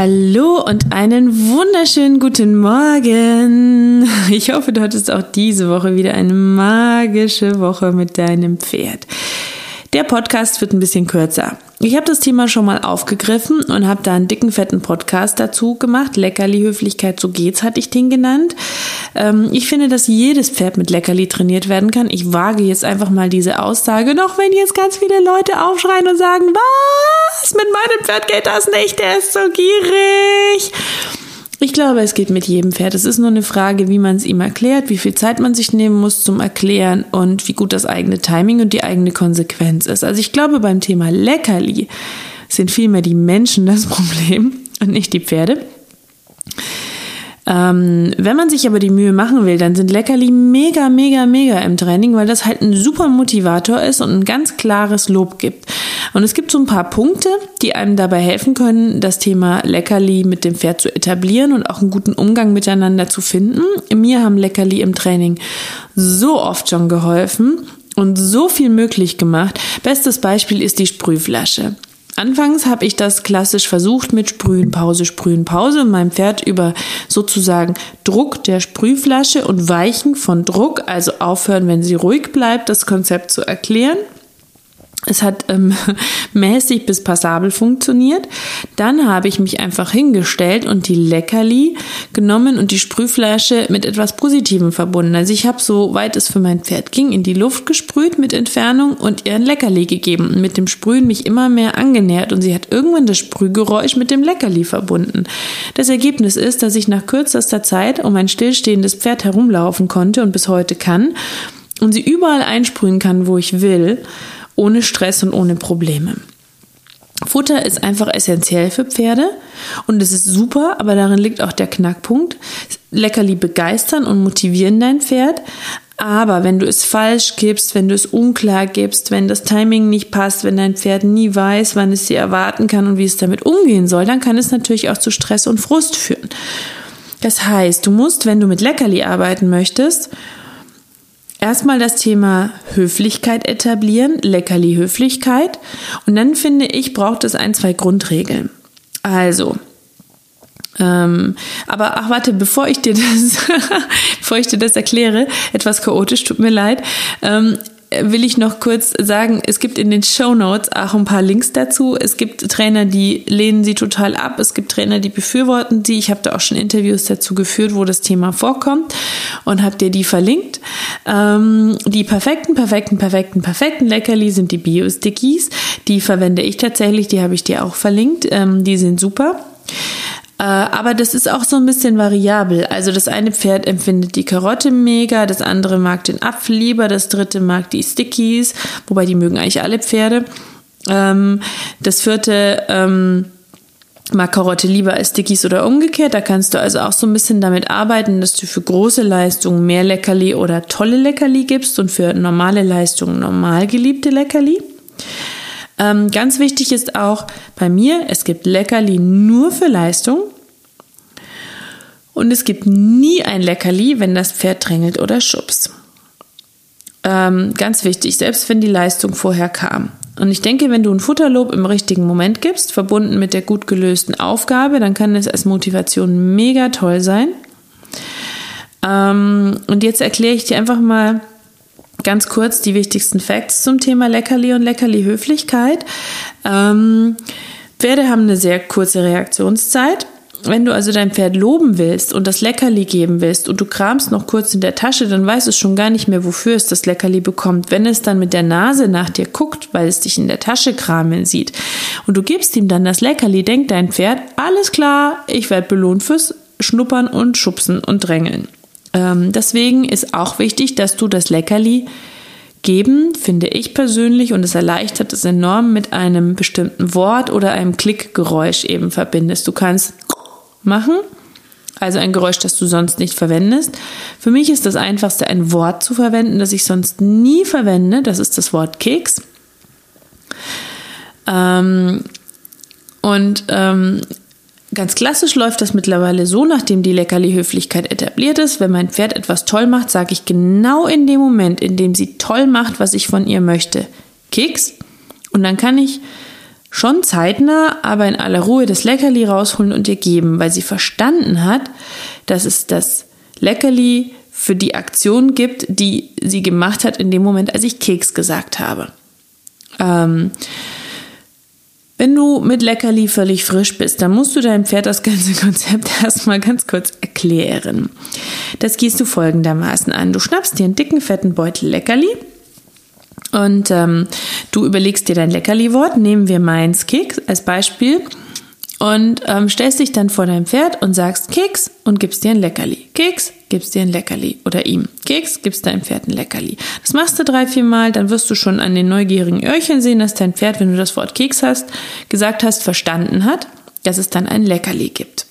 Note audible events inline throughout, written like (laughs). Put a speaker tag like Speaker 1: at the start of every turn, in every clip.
Speaker 1: Hallo und einen wunderschönen guten Morgen. Ich hoffe, du hattest auch diese Woche wieder eine magische Woche mit deinem Pferd. Der Podcast wird ein bisschen kürzer. Ich habe das Thema schon mal aufgegriffen und habe da einen dicken, fetten Podcast dazu gemacht. Leckerli Höflichkeit, so geht's, hatte ich den genannt. Ähm, ich finde, dass jedes Pferd mit Leckerli trainiert werden kann. Ich wage jetzt einfach mal diese Aussage, noch wenn jetzt ganz viele Leute aufschreien und sagen, was, mit meinem Pferd geht das nicht, der ist so gierig. Ich glaube, es geht mit jedem Pferd. Es ist nur eine Frage, wie man es ihm erklärt, wie viel Zeit man sich nehmen muss zum Erklären und wie gut das eigene Timing und die eigene Konsequenz ist. Also ich glaube, beim Thema Leckerli sind vielmehr die Menschen das (laughs) Problem und nicht die Pferde. Ähm, wenn man sich aber die Mühe machen will, dann sind Leckerli mega, mega, mega im Training, weil das halt ein super Motivator ist und ein ganz klares Lob gibt. Und es gibt so ein paar Punkte, die einem dabei helfen können, das Thema Leckerli mit dem Pferd zu etablieren und auch einen guten Umgang miteinander zu finden. Mir haben Leckerli im Training so oft schon geholfen und so viel möglich gemacht. Bestes Beispiel ist die Sprühflasche. Anfangs habe ich das klassisch versucht mit Sprühen, Pause, Sprühen, Pause und meinem Pferd über sozusagen Druck der Sprühflasche und Weichen von Druck, also aufhören, wenn sie ruhig bleibt, das Konzept zu erklären. Es hat ähm, (laughs) mäßig bis passabel funktioniert. Dann habe ich mich einfach hingestellt und die Leckerli genommen und die Sprühflasche mit etwas Positivem verbunden. Also ich habe so weit es für mein Pferd ging in die Luft gesprüht mit Entfernung und ihr ein Leckerli gegeben und mit dem Sprühen mich immer mehr angenähert und sie hat irgendwann das Sprühgeräusch mit dem Leckerli verbunden. Das Ergebnis ist, dass ich nach kürzester Zeit um ein stillstehendes Pferd herumlaufen konnte und bis heute kann und sie überall einsprühen kann, wo ich will ohne Stress und ohne Probleme. Futter ist einfach essentiell für Pferde und es ist super, aber darin liegt auch der Knackpunkt. Leckerli begeistern und motivieren dein Pferd, aber wenn du es falsch gibst, wenn du es unklar gibst, wenn das Timing nicht passt, wenn dein Pferd nie weiß, wann es sie erwarten kann und wie es damit umgehen soll, dann kann es natürlich auch zu Stress und Frust führen. Das heißt, du musst, wenn du mit Leckerli arbeiten möchtest, erstmal das Thema Höflichkeit etablieren, Leckerli Höflichkeit. Und dann finde ich, braucht es ein, zwei Grundregeln. Also, ähm, aber ach warte, bevor ich dir das, (laughs) bevor ich dir das erkläre, etwas chaotisch, tut mir leid. Ähm, will ich noch kurz sagen, es gibt in den Show Notes auch ein paar Links dazu. Es gibt Trainer, die lehnen sie total ab. Es gibt Trainer, die befürworten sie. Ich habe da auch schon Interviews dazu geführt, wo das Thema vorkommt und habe dir die verlinkt. Ähm, die perfekten, perfekten, perfekten, perfekten Leckerli sind die Bio-Stickies. Die verwende ich tatsächlich, die habe ich dir auch verlinkt. Ähm, die sind super. Äh, aber das ist auch so ein bisschen variabel. Also das eine Pferd empfindet die Karotte mega, das andere mag den Apfel lieber, das dritte mag die Stickies, wobei die mögen eigentlich alle Pferde. Ähm, das vierte ähm, mag Karotte lieber als Stickies oder umgekehrt. Da kannst du also auch so ein bisschen damit arbeiten, dass du für große Leistungen mehr Leckerli oder tolle Leckerli gibst und für normale Leistungen normal geliebte Leckerli. Ähm, ganz wichtig ist auch bei mir, es gibt Leckerli nur für Leistung. Und es gibt nie ein Leckerli, wenn das Pferd drängelt oder schubst. Ähm, ganz wichtig, selbst wenn die Leistung vorher kam. Und ich denke, wenn du ein Futterlob im richtigen Moment gibst, verbunden mit der gut gelösten Aufgabe, dann kann es als Motivation mega toll sein. Ähm, und jetzt erkläre ich dir einfach mal, ganz kurz die wichtigsten Facts zum Thema Leckerli und Leckerli-Höflichkeit. Ähm, Pferde haben eine sehr kurze Reaktionszeit wenn du also dein Pferd loben willst und das Leckerli geben willst und du kramst noch kurz in der Tasche, dann weiß es schon gar nicht mehr, wofür es das Leckerli bekommt. Wenn es dann mit der Nase nach dir guckt, weil es dich in der Tasche kramen sieht und du gibst ihm dann das Leckerli, denkt dein Pferd, alles klar, ich werde belohnt fürs Schnuppern und Schubsen und Drängeln. Ähm, deswegen ist auch wichtig, dass du das Leckerli geben, finde ich persönlich, und es erleichtert es enorm, mit einem bestimmten Wort oder einem Klickgeräusch eben verbindest. Du kannst machen. Also ein Geräusch, das du sonst nicht verwendest. Für mich ist das einfachste, ein Wort zu verwenden, das ich sonst nie verwende. Das ist das Wort Keks. Ähm, und ähm, ganz klassisch läuft das mittlerweile so, nachdem die Leckerli-Höflichkeit etabliert ist. Wenn mein Pferd etwas toll macht, sage ich genau in dem Moment, in dem sie toll macht, was ich von ihr möchte, Keks. Und dann kann ich schon zeitnah, aber in aller Ruhe das Leckerli rausholen und ihr geben, weil sie verstanden hat, dass es das Leckerli für die Aktion gibt, die sie gemacht hat in dem Moment, als ich Keks gesagt habe. Ähm, wenn du mit Leckerli völlig frisch bist, dann musst du deinem Pferd das ganze (laughs) Konzept erstmal ganz kurz erklären. Das gehst du folgendermaßen an. Du schnappst dir einen dicken, fetten Beutel Leckerli, und ähm, du überlegst dir dein Leckerli-Wort. Nehmen wir meins Keks als Beispiel. Und ähm, stellst dich dann vor dein Pferd und sagst Keks und gibst dir ein Leckerli. Keks, gibst dir ein Leckerli. Oder ihm. Keks, gibst deinem Pferd ein Leckerli. Das machst du drei, vier Mal, dann wirst du schon an den neugierigen Öhrchen sehen, dass dein Pferd, wenn du das Wort Keks hast, gesagt hast, verstanden hat, dass es dann ein Leckerli gibt.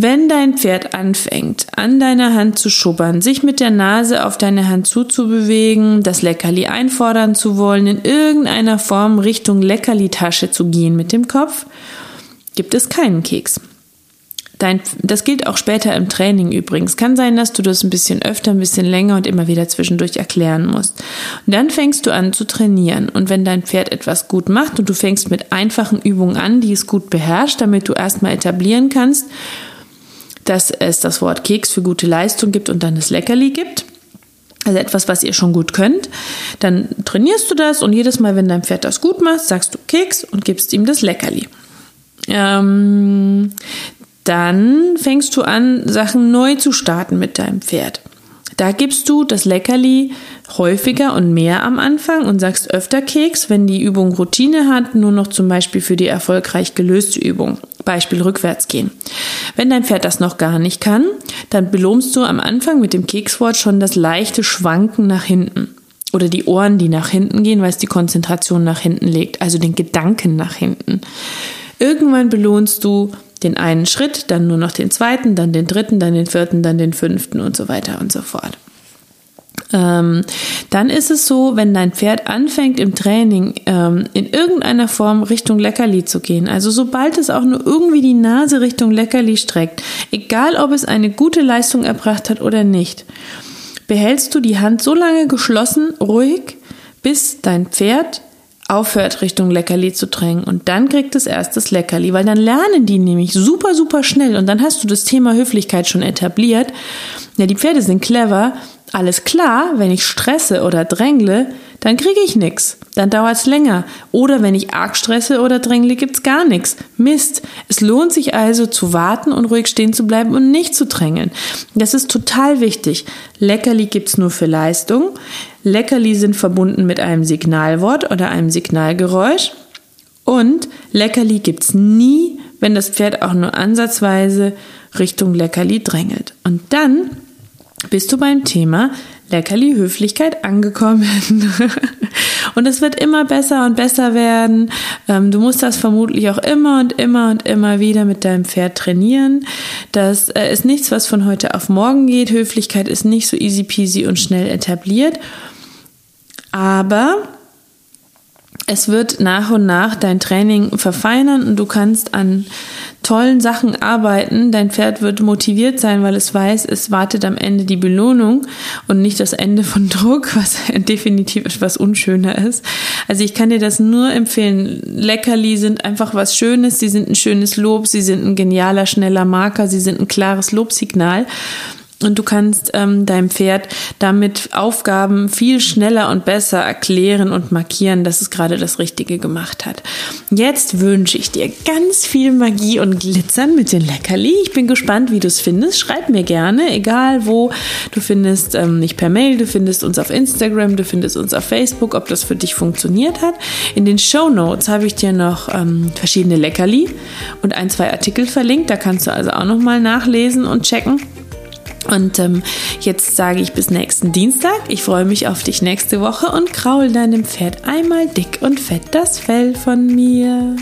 Speaker 1: Wenn dein Pferd anfängt, an deiner Hand zu schubbern, sich mit der Nase auf deine Hand zuzubewegen, das Leckerli einfordern zu wollen, in irgendeiner Form Richtung Leckerli-Tasche zu gehen mit dem Kopf, gibt es keinen Keks. Dein, das gilt auch später im Training übrigens. Kann sein, dass du das ein bisschen öfter, ein bisschen länger und immer wieder zwischendurch erklären musst. Und dann fängst du an zu trainieren. Und wenn dein Pferd etwas gut macht und du fängst mit einfachen Übungen an, die es gut beherrscht, damit du erstmal etablieren kannst, dass es das Wort Keks für gute Leistung gibt und dann das Leckerli gibt. Also etwas, was ihr schon gut könnt. Dann trainierst du das und jedes Mal, wenn dein Pferd das gut macht, sagst du Keks und gibst ihm das Leckerli. Ähm, dann fängst du an, Sachen neu zu starten mit deinem Pferd. Da gibst du das Leckerli häufiger und mehr am Anfang und sagst öfter Keks, wenn die Übung Routine hat, nur noch zum Beispiel für die erfolgreich gelöste Übung. Beispiel rückwärts gehen. Wenn dein Pferd das noch gar nicht kann, dann belohnst du am Anfang mit dem Kekswort schon das leichte Schwanken nach hinten. Oder die Ohren, die nach hinten gehen, weil es die Konzentration nach hinten legt, also den Gedanken nach hinten. Irgendwann belohnst du den einen Schritt, dann nur noch den zweiten, dann den dritten, dann den vierten, dann den fünften und so weiter und so fort. Ähm, dann ist es so, wenn dein Pferd anfängt im Training ähm, in irgendeiner Form Richtung Leckerli zu gehen, also sobald es auch nur irgendwie die Nase Richtung Leckerli streckt, egal ob es eine gute Leistung erbracht hat oder nicht, behältst du die Hand so lange geschlossen, ruhig, bis dein Pferd aufhört, Richtung Leckerli zu drängen. Und dann kriegt es erst das Leckerli, weil dann lernen die nämlich super, super schnell. Und dann hast du das Thema Höflichkeit schon etabliert. Ja, die Pferde sind clever. Alles klar, wenn ich stresse oder drängle, dann kriege ich nichts. Dann dauert es länger. Oder wenn ich arg stresse oder drängle, gibt's gar nichts. Mist. Es lohnt sich also zu warten und ruhig stehen zu bleiben und nicht zu drängeln. Das ist total wichtig. Leckerli gibt's nur für Leistung. Leckerli sind verbunden mit einem Signalwort oder einem Signalgeräusch. Und Leckerli gibt's nie, wenn das Pferd auch nur ansatzweise Richtung Leckerli drängelt. Und dann bist du beim Thema Leckerli Höflichkeit angekommen. (laughs) und es wird immer besser und besser werden. Ähm, du musst das vermutlich auch immer und immer und immer wieder mit deinem Pferd trainieren. Das äh, ist nichts, was von heute auf morgen geht. Höflichkeit ist nicht so easy peasy und schnell etabliert. Aber es wird nach und nach dein Training verfeinern und du kannst an tollen Sachen arbeiten. Dein Pferd wird motiviert sein, weil es weiß, es wartet am Ende die Belohnung und nicht das Ende von (laughs) Druck, was definitiv etwas unschöner ist. Also ich kann dir das nur empfehlen. Leckerli sind einfach was Schönes. Sie sind ein schönes Lob. Sie sind ein genialer, schneller Marker. Sie sind ein klares Lobsignal. Und du kannst ähm, deinem Pferd damit Aufgaben viel schneller und besser erklären und markieren, dass es gerade das Richtige gemacht hat. Jetzt wünsche ich dir ganz viel Magie und Glitzern mit den Leckerli. Ich bin gespannt, wie du es findest. Schreib mir gerne, egal wo. Du findest ähm, nicht per Mail, du findest uns auf Instagram, du findest uns auf Facebook, ob das für dich funktioniert hat. In den Show Notes habe ich dir noch ähm, verschiedene Leckerli und ein, zwei Artikel verlinkt. Da kannst du also auch nochmal nachlesen und checken. Und ähm, jetzt sage ich bis nächsten Dienstag. Ich freue mich auf dich nächste Woche und kraul deinem Pferd einmal dick und fett das Fell von mir.